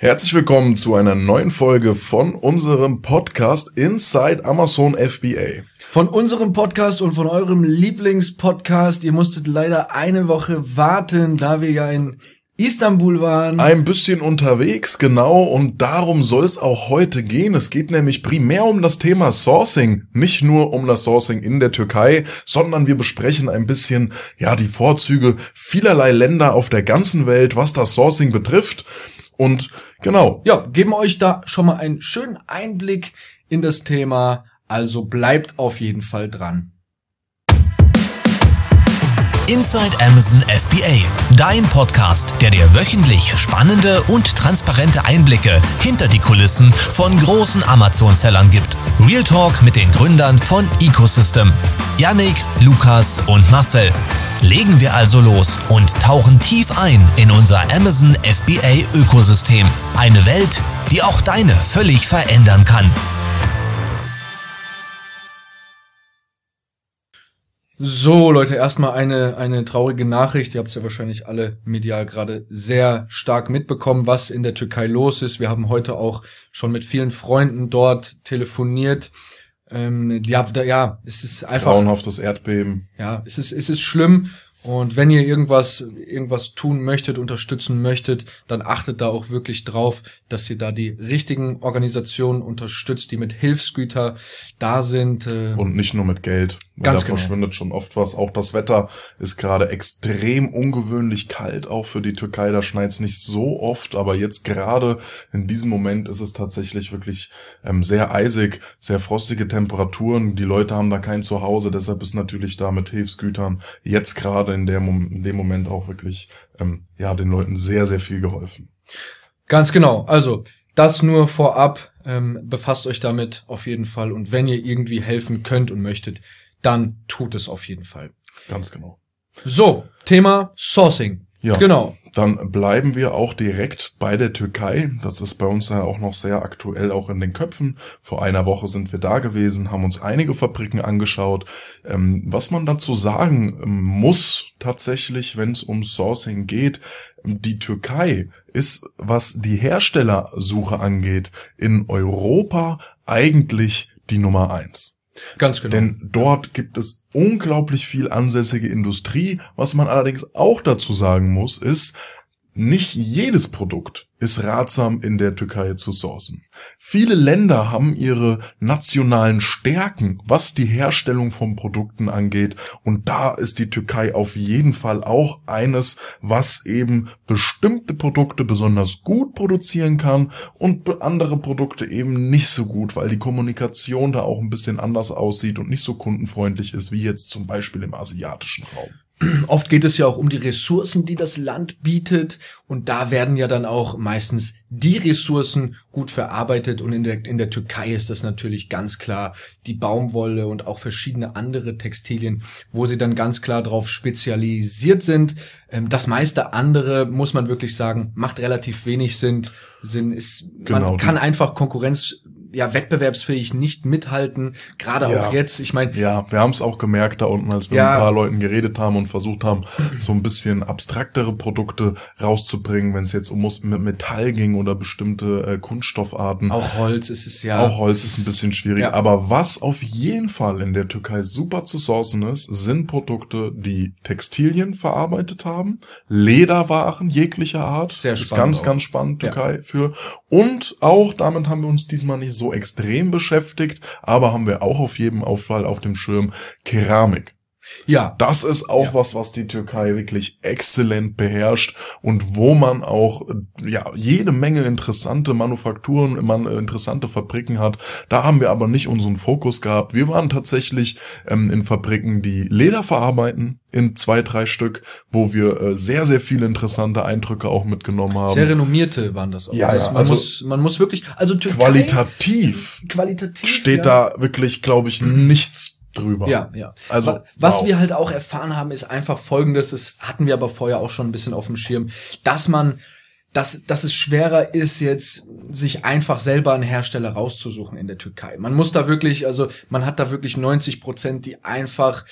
Herzlich willkommen zu einer neuen Folge von unserem Podcast Inside Amazon FBA. Von unserem Podcast und von eurem Lieblingspodcast. Ihr musstet leider eine Woche warten, da wir ja in Istanbul waren. Ein bisschen unterwegs, genau, und darum soll es auch heute gehen. Es geht nämlich primär um das Thema Sourcing, nicht nur um das Sourcing in der Türkei, sondern wir besprechen ein bisschen, ja, die Vorzüge vielerlei Länder auf der ganzen Welt, was das Sourcing betrifft. Und genau. Ja, geben euch da schon mal einen schönen Einblick in das Thema. Also bleibt auf jeden Fall dran. Inside Amazon FBA, dein Podcast, der dir wöchentlich spannende und transparente Einblicke hinter die Kulissen von großen Amazon-Sellern gibt. Real Talk mit den Gründern von Ecosystem, Yannick, Lukas und Marcel. Legen wir also los und tauchen tief ein in unser Amazon FBA Ökosystem. Eine Welt, die auch deine völlig verändern kann. So, Leute, erstmal eine, eine traurige Nachricht. Ihr habt es ja wahrscheinlich alle medial gerade sehr stark mitbekommen, was in der Türkei los ist. Wir haben heute auch schon mit vielen Freunden dort telefoniert. Ähm, ja, da, ja, es ist einfach. Grauenhaftes Erdbeben. Ja, es ist, es ist schlimm. Und wenn ihr irgendwas, irgendwas tun möchtet, unterstützen möchtet, dann achtet da auch wirklich drauf, dass ihr da die richtigen Organisationen unterstützt, die mit Hilfsgüter da sind. Äh Und nicht nur mit Geld. Ganz da genau. verschwindet schon oft was. Auch das Wetter ist gerade extrem ungewöhnlich kalt, auch für die Türkei. Da schneit es nicht so oft, aber jetzt gerade in diesem Moment ist es tatsächlich wirklich ähm, sehr eisig, sehr frostige Temperaturen. Die Leute haben da kein Zuhause, deshalb ist natürlich da mit Hilfsgütern jetzt gerade in, der, in dem Moment auch wirklich ähm, ja den Leuten sehr, sehr viel geholfen. Ganz genau. Also das nur vorab. Ähm, befasst euch damit auf jeden Fall. Und wenn ihr irgendwie helfen könnt und möchtet, dann tut es auf jeden Fall. Ganz genau. So, Thema Sourcing. Ja, Genau. Dann bleiben wir auch direkt bei der Türkei. Das ist bei uns ja auch noch sehr aktuell, auch in den Köpfen. Vor einer Woche sind wir da gewesen, haben uns einige Fabriken angeschaut. Ähm, was man dazu sagen ähm, muss, tatsächlich, wenn es um Sourcing geht, die Türkei ist, was die Herstellersuche angeht, in Europa eigentlich die Nummer eins. Ganz genau. Denn dort gibt es unglaublich viel ansässige Industrie. Was man allerdings auch dazu sagen muss, ist, nicht jedes Produkt ist ratsam in der Türkei zu sourcen. Viele Länder haben ihre nationalen Stärken, was die Herstellung von Produkten angeht. Und da ist die Türkei auf jeden Fall auch eines, was eben bestimmte Produkte besonders gut produzieren kann und andere Produkte eben nicht so gut, weil die Kommunikation da auch ein bisschen anders aussieht und nicht so kundenfreundlich ist wie jetzt zum Beispiel im asiatischen Raum. Oft geht es ja auch um die Ressourcen, die das Land bietet. Und da werden ja dann auch meistens die Ressourcen gut verarbeitet. Und in der, in der Türkei ist das natürlich ganz klar die Baumwolle und auch verschiedene andere Textilien, wo sie dann ganz klar darauf spezialisiert sind. Ähm, Das meiste andere, muss man wirklich sagen, macht relativ wenig Sinn. Sinn ist, Genau, man kann einfach Konkurrenz ja, wettbewerbsfähig nicht mithalten, gerade Ja. auch jetzt. Ich meine, Ja, wir haben es auch gemerkt da unten, als wir Ja. mit ein paar Leuten geredet haben und versucht haben, so ein bisschen abstraktere Produkte rauszubringen, wenn es jetzt um mit Metall ging oder bestimmte äh, Kunststoffarten. auch Holz ist es ja. Auch Holz ist ein bisschen schwierig. Ja. Aber was auf jeden Fall in der Türkei super zu sourcen ist, sind Produkte, die Textilien verarbeitet haben, Lederwaren jeglicher Art. Sehr ist spannend ganz, auch. ganz spannend. Türkei für. Und auch, damit haben wir uns diesmal nicht so extrem beschäftigt, aber haben wir auch auf jedem Auffall auf dem Schirm Keramik. Ja, Das ist auch Ja. was, was die Türkei wirklich exzellent beherrscht und wo man auch ja jede Menge interessante Manufakturen, man äh, interessante Fabriken hat. Da haben wir aber nicht unseren Fokus gehabt. Wir waren tatsächlich ähm, in Fabriken, die Leder verarbeiten in zwei, drei Stück, wo wir äh, sehr, sehr viele interessante Eindrücke auch mitgenommen haben. Sehr renommierte waren das auch. Ja, Also ja, man, also muss, man muss wirklich, also Türkei, Qualitativ qualitativ steht ja. da wirklich, glaube ich, nichts drüber. Ja, ja. Also, Wa- was wow. wir halt auch erfahren haben, ist einfach folgendes, das hatten wir aber vorher auch schon ein bisschen auf dem Schirm, dass man, dass, dass es schwerer ist, jetzt sich einfach selber einen Hersteller rauszusuchen in der Türkei. Man muss da wirklich, also man hat da wirklich 90 Prozent, die einfach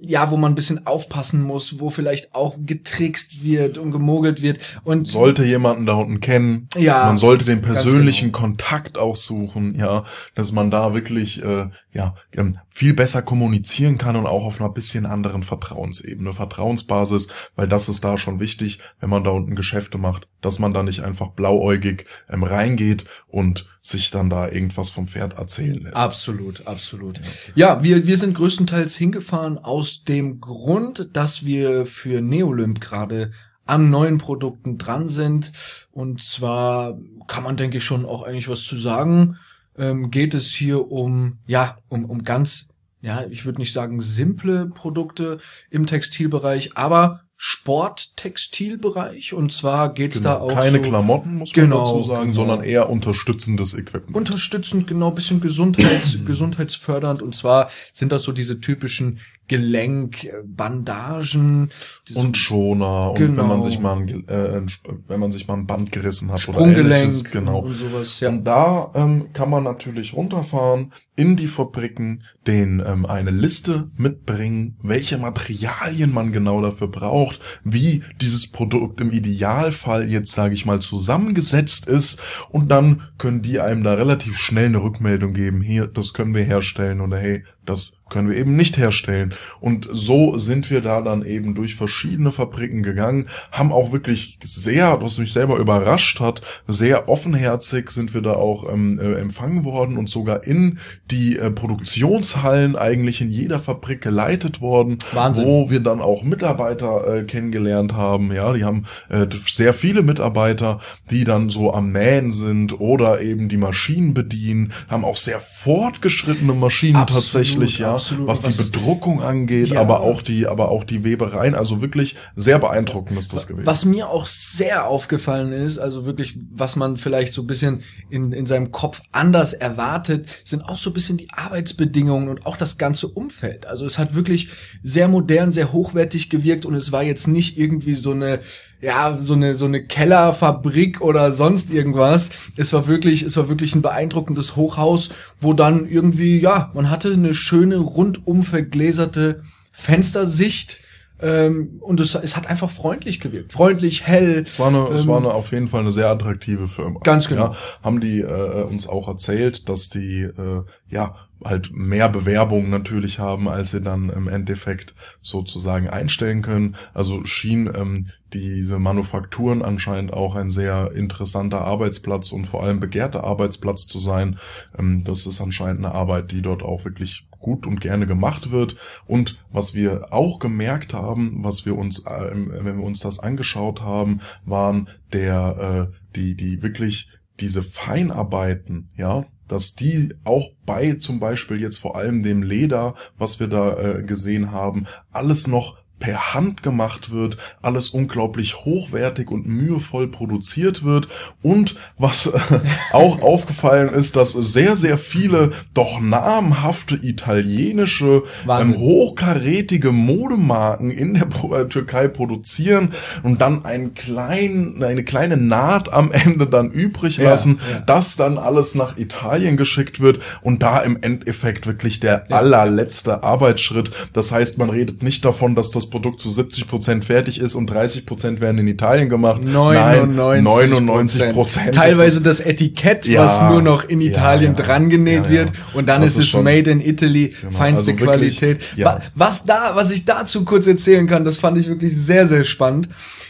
ja, wo man ein bisschen aufpassen muss, wo vielleicht auch getrickst wird und gemogelt wird. Und sollte jemanden da unten kennen, Ja, man sollte den persönlichen genau. Kontakt auch suchen, ja, dass man da wirklich äh, ja ähm, viel besser kommunizieren kann und auch auf einer bisschen anderen Vertrauensebene, Vertrauensbasis, weil das ist da schon wichtig, wenn man da unten Geschäfte macht, dass man da nicht einfach blauäugig ähm, reingeht und sich dann da irgendwas vom Pferd erzählen lässt. Absolut, absolut. Ja, wir, wir sind größtenteils hingefahren aus dem Grund, dass wir für Neolymp gerade an neuen Produkten dran sind. Und zwar kann man, denke ich, schon auch eigentlich was zu sagen. Ähm, geht es hier um, ja, um, um ganz, ja, ich würde nicht sagen simple Produkte im Textilbereich, aber Sporttextilbereich. Und zwar geht's da Genau, auch keine so Klamotten, muss Genau, man dazu sagen, genau. sondern eher unterstützendes Equipment. unterstützend, genau, bisschen Gesundheits, gesundheitsfördernd. Und zwar sind das so diese typischen Gelenkbandagen. und Schoner und Genau. wenn man sich mal ein, äh, wenn man sich mal ein Band gerissen hat oder Sprunggelenk ähnliches, genau. und sowas, ja. Und da ähm, kann man natürlich runterfahren in die Fabriken, den ähm, eine Liste mitbringen, welche Materialien man genau dafür braucht, wie dieses Produkt im Idealfall jetzt sage ich mal zusammengesetzt ist und dann können die einem da relativ schnell eine Rückmeldung geben, hier, das können wir herstellen oder hey, das können wir eben nicht herstellen. Und so sind wir da dann eben durch verschiedene Fabriken gegangen, haben auch wirklich sehr, was mich selber überrascht hat, sehr offenherzig sind wir da auch ähm, äh, empfangen worden und sogar in die äh, Produktionshallen eigentlich in jeder Fabrik geleitet worden, Wahnsinn. wo wir dann auch Mitarbeiter äh, kennengelernt haben. Ja, die haben äh, sehr viele Mitarbeiter, die dann so am Nähen sind oder eben die Maschinen bedienen, haben auch sehr fortgeschrittene Maschinen Absolut, tatsächlich, ja, absolut. was die Was- Bedruckung angeht, Ja. aber auch die, aber auch die Webereien, also wirklich sehr beeindruckend ist das gewesen. Was mir auch sehr aufgefallen ist, also wirklich, was man vielleicht so ein bisschen in, in seinem Kopf anders erwartet, sind auch so ein bisschen die Arbeitsbedingungen und auch das ganze Umfeld. Also es hat wirklich sehr modern, sehr hochwertig gewirkt und es war jetzt nicht irgendwie so eine ja, so eine, so eine Kellerfabrik oder sonst irgendwas. Es war wirklich, es war wirklich ein beeindruckendes Hochhaus, wo dann irgendwie, ja, man hatte eine schöne, rundum vergläserte Fenstersicht, ähm, und es, es hat einfach freundlich gewirkt. Freundlich, hell. Es war, eine, es ähm, war eine, auf jeden Fall eine sehr attraktive Firma. Ganz genau. Ja, haben die äh, uns auch erzählt, dass die äh, ja halt mehr Bewerbungen natürlich haben, als sie dann im Endeffekt sozusagen einstellen können. Also schien ähm, diese Manufakturen anscheinend auch ein sehr interessanter Arbeitsplatz und vor allem begehrter Arbeitsplatz zu sein. Ähm, das ist anscheinend eine Arbeit, die dort auch wirklich gut und gerne gemacht wird. Und was wir auch gemerkt haben, was wir uns, äh, wenn wir uns das angeschaut haben, waren der, äh, die, die wirklich diese Feinarbeiten, ja, dass die auch bei zum Beispiel jetzt vor allem dem Leder, was wir da äh, gesehen haben, alles noch per Hand gemacht wird, alles unglaublich hochwertig und mühevoll produziert wird und was äh, auch aufgefallen ist, dass sehr, sehr viele doch namhafte italienische, ähm, hochkarätige Modemarken in der Pro äh, Türkei produzieren und dann einen kleinen, eine kleine Naht am Ende dann übrig Ja, lassen, ja. das dann alles nach Italien geschickt wird und da im Endeffekt wirklich der allerletzte Arbeitsschritt. Das heißt, man redet nicht davon, dass das Produkt zu 70 Prozent fertig ist und 30 Prozent werden in Italien gemacht. 99 Nein, 99 Prozent. Teilweise das Etikett, Ja, was nur noch in ja, Italien ja. dran genäht Ja, ja. wird und dann Das ist es schon- made in Italy, Genau, feinste also wirklich, Qualität. ja. Wa- Was da, was ich dazu kurz erzählen kann, das fand ich wirklich sehr, sehr spannend.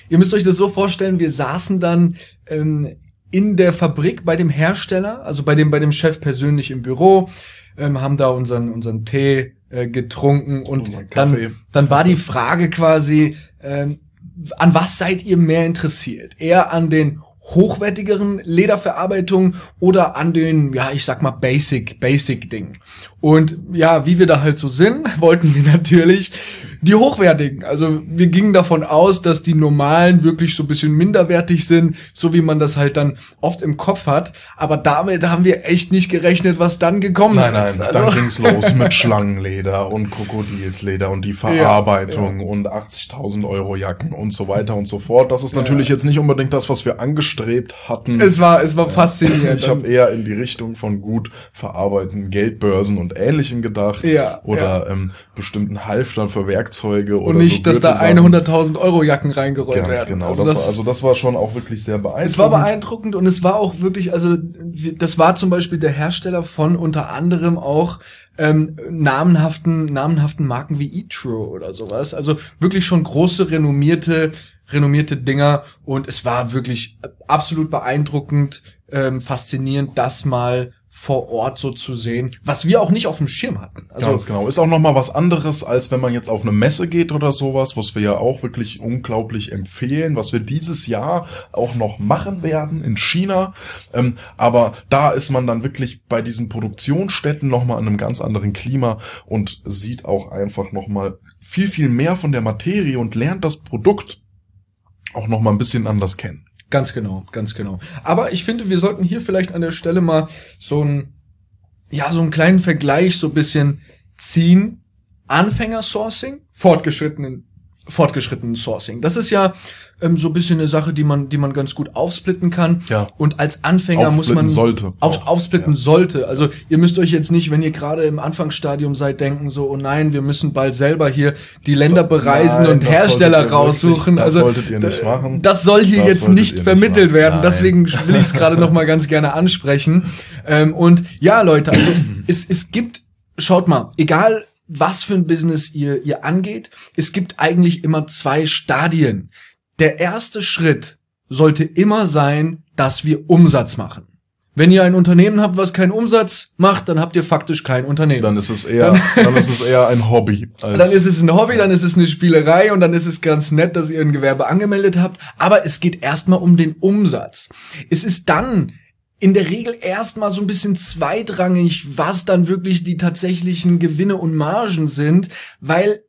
Ihr müsst euch das so vorstellen, wir saßen dann ähm, in der Fabrik bei dem Hersteller, also bei dem, bei dem Chef persönlich im Büro, ähm, haben da unseren, unseren Tee äh, getrunken und Kaffee. dann, dann war die Frage quasi, ähm, an was seid ihr mehr interessiert? Eher an den hochwertigeren Lederverarbeitungen oder an den, ja, ich sag mal Basic, Basic Dingen. Und ja, wie wir da halt so sind, wollten wir natürlich Die hochwertigen. Also wir gingen davon aus, dass die normalen wirklich so ein bisschen minderwertig sind, so wie man das halt dann oft im Kopf hat. Aber damit haben wir echt nicht gerechnet, was dann gekommen Nein, ist. nein, Also- dann ging's los mit Schlangenleder und Krokodilsleder und die Verarbeitung Ja, und 80.000 Euro Jacken und so weiter und so fort. Das ist natürlich jetzt nicht unbedingt das, was wir angestrebt hatten. Es war, es war faszinierend. ich habe eher in die Richtung von gut verarbeiteten Geldbörsen und Ähnlichem gedacht. Ja, Oder Ähm, bestimmten Halftern für Werkzeuge und oder nicht, so dass da Gürtelsachen. 100.000 Euro Jacken reingerollt Ganz werden. genau. Also das, war, also das war schon auch wirklich sehr beeindruckend. Es war beeindruckend und es war auch wirklich, also das war zum Beispiel der Hersteller von unter anderem auch ähm, namenhaften, namenhaften Marken wie eTrue oder sowas. Also wirklich schon große, renommierte, renommierte Dinger und es war wirklich absolut beeindruckend, ähm, faszinierend, das mal vor Ort so zu sehen, was wir auch nicht auf dem Schirm hatten. Also Ganz genau. Ist auch noch mal was anderes, als wenn man jetzt auf eine Messe geht oder sowas, was wir ja auch wirklich unglaublich empfehlen, was wir dieses Jahr auch noch machen werden in China. Ähm, aber da ist man dann wirklich bei diesen Produktionsstätten noch mal in einem ganz anderen Klima und sieht auch einfach noch mal viel, viel mehr von der Materie und lernt das Produkt auch noch mal ein bisschen anders kennen. Ganz genau, ganz genau. Aber ich finde, wir sollten hier vielleicht an der Stelle mal so ein, ja, so einen kleinen Vergleich so ein bisschen ziehen. Anfänger-Sourcing, fortgeschrittenen, fortgeschrittenen Sourcing. Das ist ja ähm, so ein bisschen eine Sache, die man, die man ganz gut aufsplitten kann. Ja. Und als Anfänger muss man sollte auf, auch, aufsplitten ja. sollte. Also ihr müsst euch jetzt nicht, wenn ihr gerade im Anfangsstadium seid, denken so, oh nein, wir müssen bald selber hier die Länder bereisen Nein, und Hersteller raussuchen. wirklich- das also solltet ihr nicht machen. Das soll hier Das jetzt nicht nicht vermittelt machen. werden. Nein. Deswegen will ich es gerade noch mal ganz gerne ansprechen. Ähm, und ja, Leute, also es, es gibt, schaut mal, egal was für ein Business ihr, ihr angeht, es gibt eigentlich immer zwei Stadien. Der erste Schritt sollte immer sein, dass wir Umsatz machen. Wenn ihr ein Unternehmen habt, was keinen Umsatz macht, dann habt ihr faktisch kein Unternehmen. Dann ist es eher, dann ist es eher ein Hobby. Dann ist es ein Hobby, dann ist es eine Spielerei und dann ist es ganz nett, dass ihr ein Gewerbe angemeldet habt. Aber es geht erstmal um den Umsatz. Es ist dann in der Regel erstmal so ein bisschen zweitrangig, was dann wirklich die tatsächlichen Gewinne und Margen sind, weil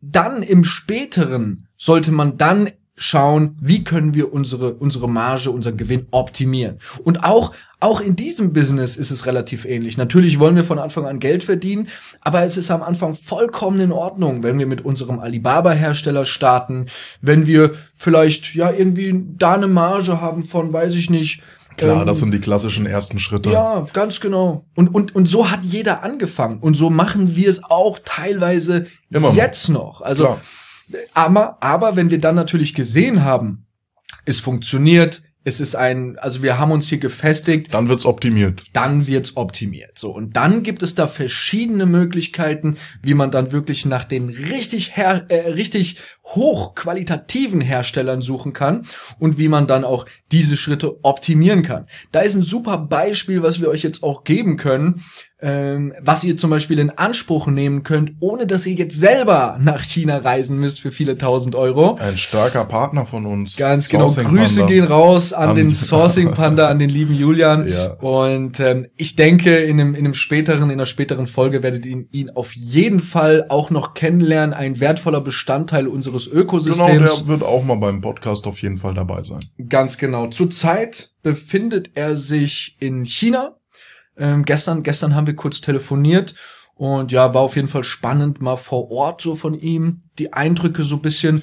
dann im späteren sollte man dann schauen, wie können wir unsere, unsere Marge, unseren Gewinn optimieren. Und auch, auch in diesem Business ist es relativ ähnlich. Natürlich wollen wir von Anfang an Geld verdienen, aber es ist am Anfang vollkommen in Ordnung, wenn wir mit unserem Alibaba-Hersteller starten, wenn wir vielleicht, ja, irgendwie da eine Marge haben von, weiß ich nicht, Klar, ähm, das sind die klassischen ersten Schritte. ja, ganz genau. Und, und, und so hat jeder angefangen. Und so machen wir es auch teilweise Immer jetzt noch. Also, Klar. aber, aber wenn wir dann natürlich gesehen haben, es funktioniert, es ist ein, also wir haben uns hier gefestigt, Dann wird's optimiert. dann wird's optimiert. So und dann gibt es da verschiedene Möglichkeiten, wie man dann wirklich nach den richtig her äh, richtig hochqualitativen Herstellern suchen kann und wie man dann auch diese Schritte optimieren kann. Da ist ein super Beispiel, was wir euch jetzt auch geben können, ähm, was ihr zum Beispiel in Anspruch nehmen könnt, ohne dass ihr jetzt selber nach China reisen müsst für viele tausend Euro. Ein starker Partner von uns. Ganz genau. Sourcing Grüße Panda. gehen raus an An- den Sourcing Panda, an den lieben Julian. Ja. Und ähm, ich denke, in einem, in einem späteren, in einer späteren Folge werdet ihr ihn, ihn auf jeden Fall auch noch kennenlernen. Ein wertvoller Bestandteil unseres Genau, Ökosystems. der wird auch mal beim Podcast auf jeden Fall dabei sein. Ganz genau. Zurzeit befindet er sich in China. Ähm, gestern, gestern haben wir kurz telefoniert und ja, war auf jeden Fall spannend, mal vor Ort so von ihm die Eindrücke so ein bisschen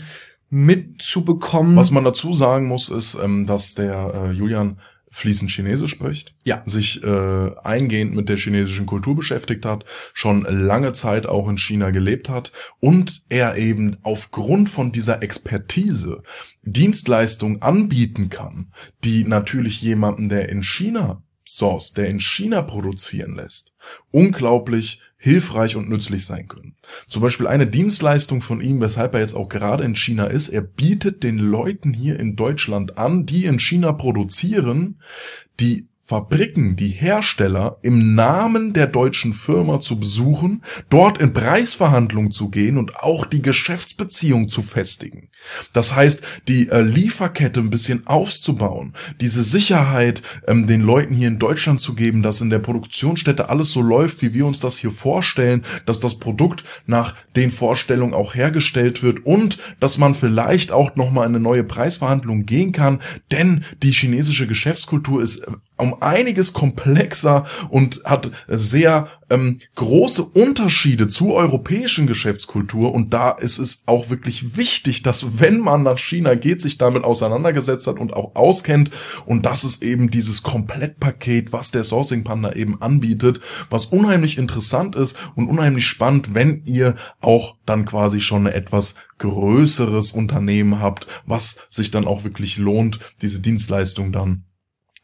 mitzubekommen. Was man dazu sagen muss, ist, ähm, dass der äh, Julian fließend Chinesisch spricht, Ja. sich äh, eingehend mit der chinesischen Kultur beschäftigt hat, schon lange Zeit auch in China gelebt hat und er eben aufgrund von dieser Expertise Dienstleistungen anbieten kann, die natürlich jemanden, der in China source, der in China produzieren lässt, unglaublich hilfreich und nützlich sein können. Zum Beispiel eine Dienstleistung von ihm, weshalb er jetzt auch gerade in China ist, er bietet den Leuten hier in Deutschland an, die in China produzieren, die Fabriken, die Hersteller im Namen der deutschen Firma zu besuchen, dort in Preisverhandlungen zu gehen und auch die Geschäftsbeziehung zu festigen. Das heißt, die äh, Lieferkette ein bisschen aufzubauen, diese Sicherheit ähm, den Leuten hier in Deutschland zu geben, dass in der Produktionsstätte alles so läuft, wie wir uns das hier vorstellen, dass das Produkt nach den Vorstellungen auch hergestellt wird und dass man vielleicht auch noch mal eine neue Preisverhandlung gehen kann, denn die chinesische Geschäftskultur ist äh, um einiges komplexer und hat sehr ähm, große Unterschiede zur europäischen Geschäftskultur. Und da ist es auch wirklich wichtig, dass wenn man nach China geht, sich damit auseinandergesetzt hat und auch auskennt. Und das ist eben dieses Komplettpaket, was der Sourcing Panda eben anbietet, was unheimlich interessant ist und unheimlich spannend, wenn ihr auch dann quasi schon etwas größeres Unternehmen habt, was sich dann auch wirklich lohnt, diese Dienstleistung dann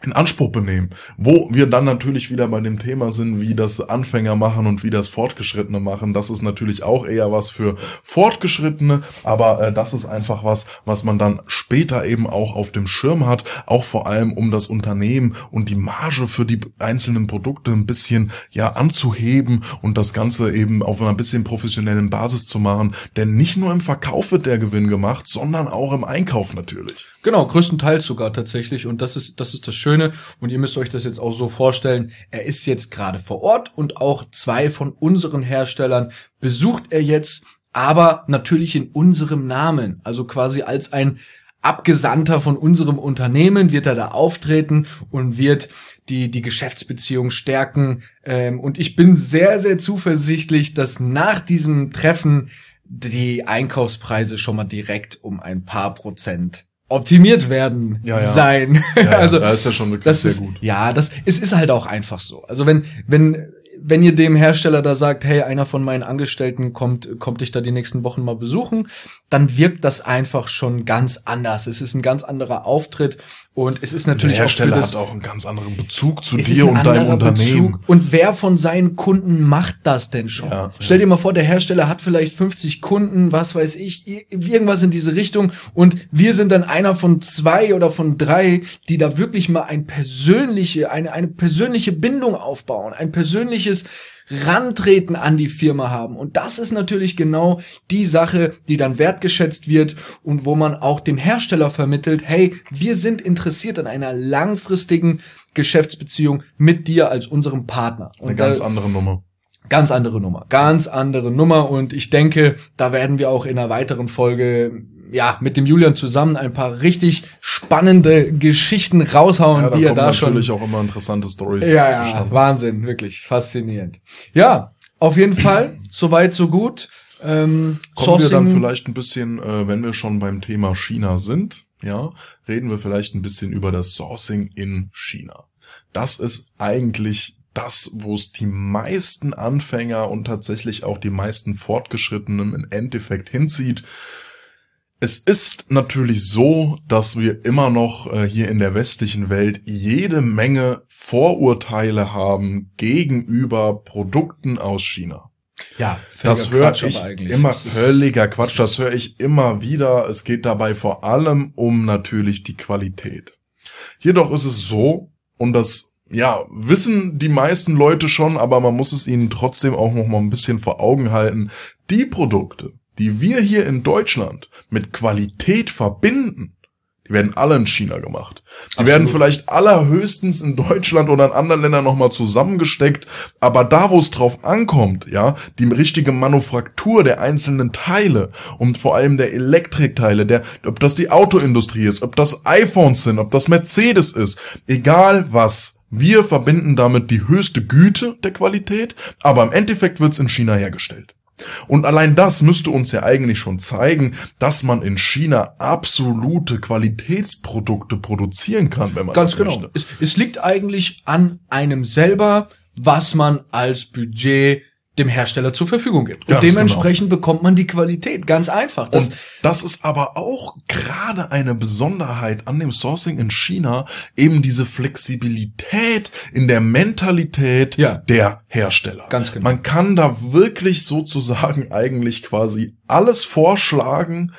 in Anspruch benehmen. Wo wir dann natürlich wieder bei dem Thema sind, wie das Anfänger machen und wie das Fortgeschrittene machen. Das ist natürlich auch eher was für Fortgeschrittene, aber äh, das ist einfach was, was man dann später eben auch auf dem Schirm hat, auch vor allem um das Unternehmen und die Marge für die einzelnen Produkte ein bisschen ja anzuheben und das Ganze eben auf einer bisschen professionellen Basis zu machen. Denn nicht nur im Verkauf wird der Gewinn gemacht, sondern auch im Einkauf natürlich. Genau, größtenteils sogar tatsächlich. Und das ist, das ist das Schöne. Und ihr müsst euch das jetzt auch so vorstellen. Er ist jetzt gerade vor Ort und auch zwei von unseren Herstellern besucht er jetzt, aber natürlich in unserem Namen. Also quasi als ein Abgesandter von unserem Unternehmen wird er da auftreten und wird die, die Geschäftsbeziehung stärken. Ähm, und ich bin sehr, sehr zuversichtlich, dass nach diesem Treffen die Einkaufspreise schon mal direkt um ein paar Prozent optimiert werden Ja, ja. sein. Ja, ja, also da ist ja schon wirklich das sehr ist, gut. Ja, das es ist halt auch einfach so. Also wenn wenn wenn ihr dem Hersteller da sagt, hey, einer von meinen Angestellten kommt kommt dich da die nächsten Wochen mal besuchen, dann wirkt das einfach schon ganz anders. Es ist ein ganz anderer Auftritt und es ist Der natürlich Hersteller auch für das, hat auch einen ganz anderen Bezug zu dir und deinem Unternehmen. Bezug. Und wer von seinen Kunden macht das denn schon? Ja, Stell dir mal vor, der Hersteller hat vielleicht 50 Kunden, was weiß ich, irgendwas in diese Richtung. Und wir sind dann einer von zwei oder von drei, die da wirklich mal ein persönliche, eine, eine persönliche Bindung aufbauen, ein persönliches Rantreten an die Firma haben. Und das ist natürlich genau die Sache, die dann wertgeschätzt wird und wo man auch dem Hersteller vermittelt, hey, wir sind interessiert an einer langfristigen Geschäftsbeziehung mit dir als unserem Partner. Und Eine ganz da, andere Nummer. ganz andere Nummer, ganz andere Nummer. Und ich denke, da werden wir auch in einer weiteren Folge ja, mit dem Julian zusammen ein paar richtig spannende Geschichten raushauen, Ja, da die er da schon natürlich auch immer interessante Stories ja, ja. Wahnsinn, wirklich faszinierend. Ja, auf jeden Fall, soweit so gut. Ähm, Kommen wir dann Sourcing- vielleicht ein bisschen, äh, wenn wir schon beim Thema China sind, ja, reden wir vielleicht ein bisschen über das Sourcing in China. Das ist eigentlich das, wo es die meisten Anfänger und tatsächlich auch die meisten Fortgeschrittenen im Endeffekt hinzieht. Es ist natürlich so, dass wir immer noch äh, hier in der westlichen Welt jede Menge Vorurteile haben gegenüber Produkten aus China. ja, Das höre ich immer völliger Quatsch. Das höre ich immer wieder. Es geht dabei vor allem um natürlich die Qualität. Jedoch ist es so, und das ja, wissen die meisten Leute schon, aber man muss es ihnen trotzdem auch noch mal ein bisschen vor Augen halten. Die Produkte, die wir hier in Deutschland mit Qualität verbinden, die werden alle in China gemacht. Die Absolut. werden vielleicht allerhöchstens in Deutschland oder in anderen Ländern nochmal zusammengesteckt, aber da, wo es drauf ankommt, ja, die richtige Manufaktur der einzelnen Teile und vor allem der Elektrikteile, der, ob das die Autoindustrie ist, ob das iPhones sind, ob das Mercedes ist, egal was, wir verbinden damit die höchste Güte der Qualität, aber im Endeffekt wird's in China hergestellt. Und allein das müsste uns ja eigentlich schon zeigen, dass man in China absolute Qualitätsprodukte produzieren kann, wenn man Ganz das genau. möchte. Es, es liegt eigentlich an einem selber, was man als Budget dem Hersteller zur Verfügung gibt. Und Ganz dementsprechend bekommt man die Qualität. Ganz einfach. Das, Und das ist aber auch gerade eine Besonderheit an dem Sourcing in China, eben diese Flexibilität in der Mentalität Ja. der Hersteller. Ganz genau. Man kann da wirklich sozusagen eigentlich quasi alles vorschlagen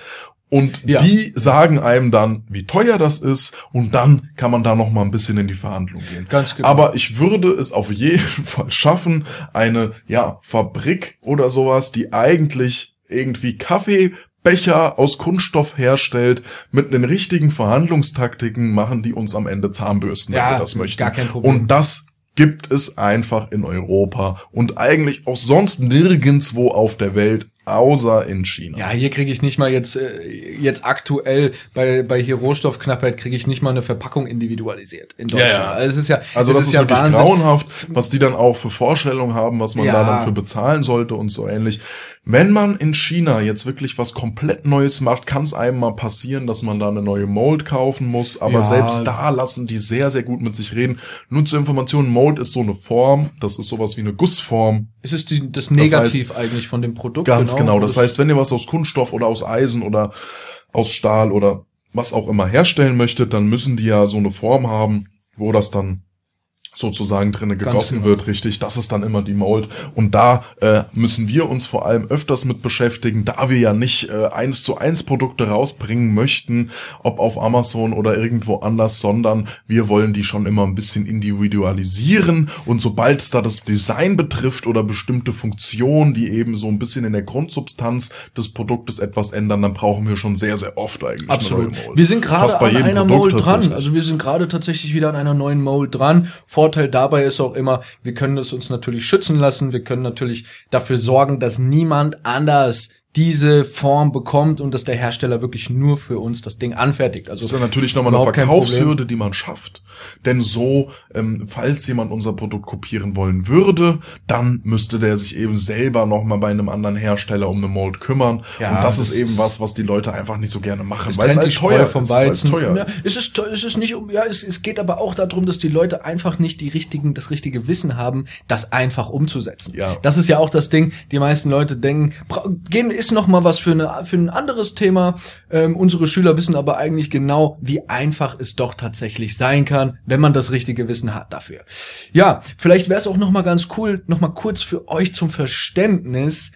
Und Ja. die sagen einem dann, wie teuer das ist, und dann kann man da noch mal ein bisschen in die Verhandlung gehen. Ganz genau. Aber ich würde es auf jeden Fall schaffen, eine ja Fabrik oder sowas, die eigentlich irgendwie Kaffeebecher aus Kunststoff herstellt, mit den richtigen Verhandlungstaktiken machen die uns am Ende Zahnbürsten, wenn Ja, wir das möchten. gar kein Problem. Und das gibt es einfach in Europa und eigentlich auch sonst nirgendswo auf der Welt, außer in China. Ja, hier kriege ich nicht mal jetzt äh, jetzt aktuell bei bei hier Rohstoffknappheit kriege ich nicht mal eine Verpackung individualisiert in Deutschland. Ja, ja. Also es ist ja Also es das ist, ja wirklich Wahnsinn. grauenhaft, was die dann auch für Vorstellungen haben, was man Ja. da dann für bezahlen sollte und so ähnlich. Wenn man in China jetzt wirklich was komplett Neues macht, kann es einem mal passieren, dass man da eine neue Mold kaufen muss. Aber Ja. selbst da lassen die sehr, sehr gut mit sich reden. Nur zur Information, Mold ist so eine Form, das ist sowas wie eine Gussform. Es ist die, das Negativ eigentlich von dem Produkt. Ganz genau. Das heißt, wenn ihr was aus Kunststoff oder aus Eisen oder aus Stahl oder was auch immer herstellen möchtet, dann müssen die ja so eine Form haben, wo das dann sozusagen drinne gegossen genau. wird, richtig. Das ist dann immer die Mold. Und da äh, müssen wir uns vor allem öfters mit beschäftigen, da wir ja nicht äh, eins zu eins Produkte rausbringen möchten, ob auf Amazon oder irgendwo anders, sondern wir wollen die schon immer ein bisschen individualisieren. Und sobald es da das Design betrifft oder bestimmte Funktionen, die eben so ein bisschen in der Grundsubstanz des Produktes etwas ändern, dann brauchen wir schon sehr, sehr oft eigentlich Absolut. eine neue Mold. Wir sind gerade an einer Produkt Mold dran. Also wir sind gerade tatsächlich wieder an einer neuen Mold dran. Vorteil dabei ist auch immer, wir können es uns natürlich schützen lassen. Wir können natürlich dafür sorgen, dass niemand anders diese Form bekommt und dass der Hersteller wirklich nur für uns das Ding anfertigt. Also Das ist ja natürlich nochmal eine. Verkaufshürde, die man schafft. Denn so, ähm, falls jemand unser Produkt kopieren wollen würde, dann müsste der sich eben selber nochmal bei einem anderen Hersteller um eine Mold kümmern. Ja, Und das, das ist eben ist- was, was die Leute einfach nicht so gerne machen, weil es halt teuer vom ist. Weizen. teuer ja, ist. es ist, es ist nicht ja, es, es geht aber auch darum, dass die Leute einfach nicht die richtigen, das richtige Wissen haben, das einfach umzusetzen. Ja. Das ist ja auch das Ding. Die meisten Leute denken, gehen ist noch mal was für eine, für ein anderes Thema. Ähm, unsere Schüler wissen aber eigentlich genau, wie einfach es doch tatsächlich sein kann, wenn man das richtige Wissen hat dafür. Ja, vielleicht wäre es auch noch mal ganz cool, noch mal kurz für euch zum Verständnis,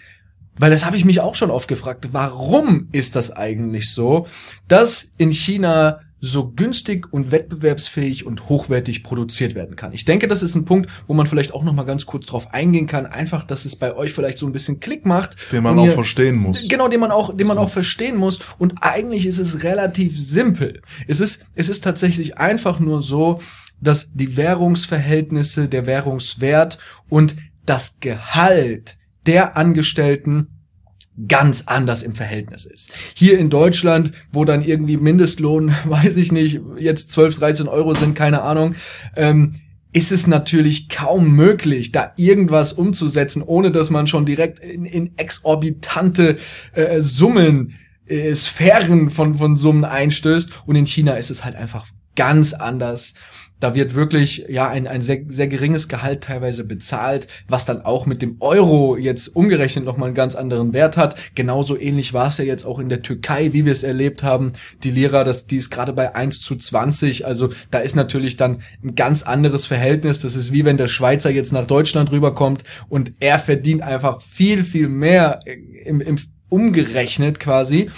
weil das habe ich mich auch schon oft gefragt. Warum ist das eigentlich so, dass in China so günstig und wettbewerbsfähig und hochwertig produziert werden kann? Ich denke, das ist ein Punkt, wo man vielleicht auch noch mal ganz kurz drauf eingehen kann. Einfach, dass es bei euch vielleicht so ein bisschen Klick macht. Den man auch ihr- verstehen muss. Genau, den man auch, den man auch verstehen muss. Und eigentlich ist es relativ simpel. Es ist, es ist tatsächlich einfach nur so, dass die Währungsverhältnisse, der Währungswert und das Gehalt der Angestellten ganz anders im Verhältnis ist. Hier in Deutschland, wo dann irgendwie Mindestlohn, weiß ich nicht, jetzt 12, 13 Euro sind, keine Ahnung, ähm, ist es natürlich kaum möglich, da irgendwas umzusetzen, ohne dass man schon direkt in, in exorbitante äh, Summen, äh, Sphären von, von Summen einstößt. Und in China ist es halt einfach ganz anders. Da wird wirklich ja ein, ein sehr, sehr geringes Gehalt teilweise bezahlt, was dann auch mit dem Euro jetzt umgerechnet nochmal einen ganz anderen Wert hat. Genauso ähnlich war es ja jetzt auch in der Türkei, wie wir es erlebt haben. Die Lira, das, die ist gerade bei 1 zu 20. Also da ist natürlich dann ein ganz anderes Verhältnis. Das ist wie wenn der Schweizer jetzt nach Deutschland rüberkommt und er verdient einfach viel, viel mehr im, im umgerechnet quasi.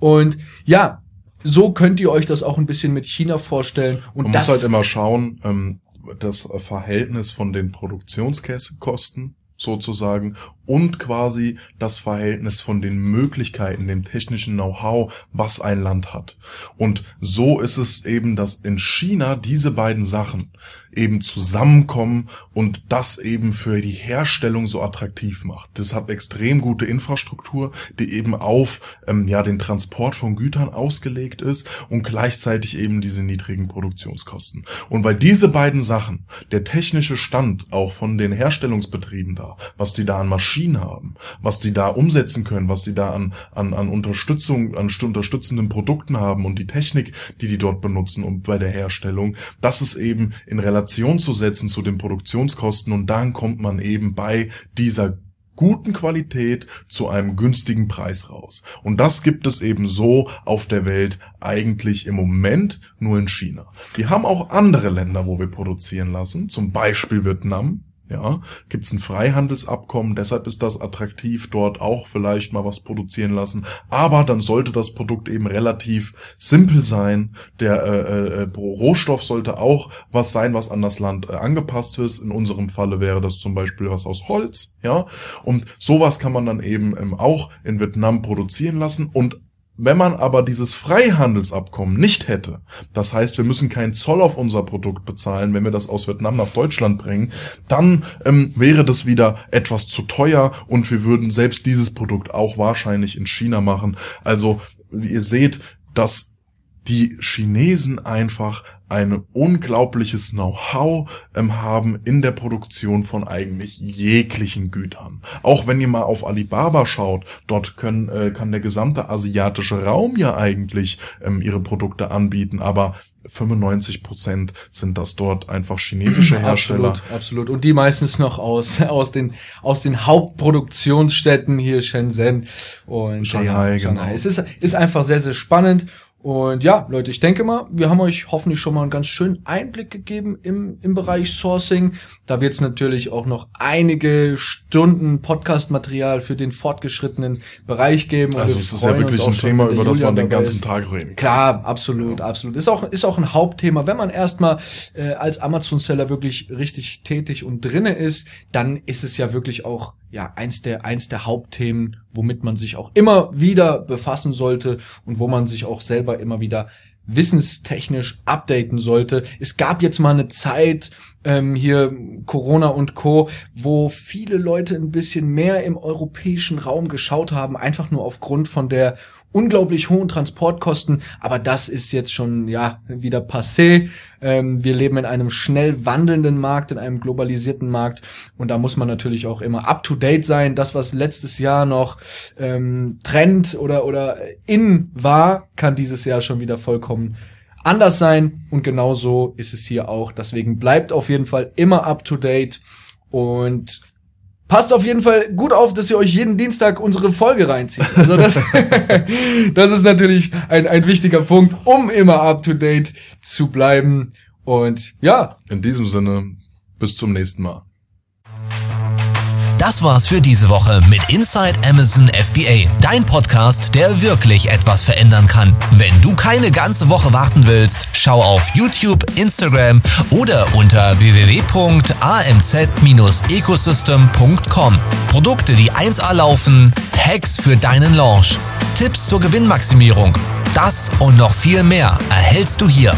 Und ja, so könnt ihr euch das auch ein bisschen mit China vorstellen. Und Man das muss halt immer schauen, ähm, das Verhältnis von den Produktionskosten sozusagen und quasi das Verhältnis von den Möglichkeiten, dem technischen Know-how, was ein Land hat. Und so ist es eben, dass in China diese beiden Sachen eben zusammenkommen und das eben für die Herstellung so attraktiv macht. Das hat extrem gute Infrastruktur, die eben auf ähm, ja den Transport von Gütern ausgelegt ist und gleichzeitig eben diese niedrigen Produktionskosten. Und weil diese beiden Sachen, der technische Stand auch von den Herstellungsbetrieben da, was die da an Maschinen haben, was die da umsetzen können, was die da an, an, an Unterstützung, an unterstützenden Produkten haben und die Technik, die die dort benutzen und bei der Herstellung, das ist eben in Relation zu setzen zu den Produktionskosten und dann kommt man eben bei dieser guten Qualität zu einem günstigen Preis raus. Und das gibt es eben so auf der Welt eigentlich im Moment nur in China. Wir haben auch andere Länder, wo wir produzieren lassen, zum Beispiel Vietnam. Ja, gibt es ein Freihandelsabkommen, deshalb ist das attraktiv, dort auch vielleicht mal was produzieren lassen. Aber dann sollte das Produkt eben relativ simpel sein. Der äh, äh, äh Rohstoff sollte auch was sein, was an das Land äh, angepasst ist. In unserem Falle wäre das zum Beispiel was aus Holz. Ja, und sowas kann man dann eben ähm, auch in Vietnam produzieren lassen und wenn man aber dieses Freihandelsabkommen nicht hätte, das heißt, wir müssen keinen Zoll auf unser Produkt bezahlen, wenn wir das aus Vietnam nach Deutschland bringen, dann ähm, wäre das wieder etwas zu teuer und wir würden selbst dieses Produkt auch wahrscheinlich in China machen. Also, wie ihr seht, dass die Chinesen einfach ein unglaubliches Know-how ähm, haben in der Produktion von eigentlich jeglichen Gütern. Auch wenn ihr mal auf Alibaba schaut, dort können, äh, kann der gesamte asiatische Raum ja eigentlich ähm, ihre Produkte anbieten, aber 95 Prozent sind das dort einfach chinesische Hersteller. Absolut, absolut. Und die meistens noch aus, aus den, aus den Hauptproduktionsstädten hier Shenzhen und Shanghai, ja, Shanghai. Genau. Es ist, ist einfach sehr, sehr spannend und ja, Leute, ich denke mal, wir haben euch hoffentlich schon mal einen ganz schönen Einblick gegeben im, im Bereich Sourcing. Da wird es natürlich auch noch einige Stunden Podcast-Material für den fortgeschrittenen Bereich geben. also es ist ja wirklich ein Thema, über das man den ganzen. Tag reden kann. Klar, absolut, ja. absolut. Ist auch, ist auch ein Hauptthema. Wenn man erstmal äh, als Amazon-Seller wirklich richtig tätig und drinne ist, dann ist es ja wirklich auch ja eins der eins der Hauptthemen, womit man sich auch immer wieder befassen sollte und wo man sich auch selber immer wieder wissenstechnisch updaten sollte. Es gab jetzt mal eine Zeit, ähm, hier Corona und Co., wo viele Leute ein bisschen mehr im europäischen Raum geschaut haben, einfach nur aufgrund von der unglaublich hohen Transportkosten, aber das ist jetzt schon ja wieder passé. Ähm, wir leben in einem schnell wandelnden Markt, in einem globalisierten Markt und da muss man natürlich auch immer up to date sein. Das, was letztes Jahr noch ähm, Trend oder oder in war, kann dieses Jahr schon wieder vollkommen anders sein und genauso ist es hier auch. Deswegen bleibt auf jeden Fall immer up to date und passt auf jeden Fall gut auf, dass ihr euch jeden Dienstag unsere Folge reinzieht. Also das, das ist natürlich ein, ein wichtiger Punkt, um immer up to date zu bleiben. Und ja. In diesem Sinne, bis zum nächsten Mal. Das war's für diese Woche mit Inside Amazon FBA, dein Podcast, der wirklich etwas verändern kann. Wenn du keine ganze Woche warten willst, schau auf YouTube, Instagram oder unter www.amz-ecosystem.com. Produkte, die 1A laufen, Hacks für deinen Launch, Tipps zur Gewinnmaximierung. Das und noch viel mehr erhältst du hier.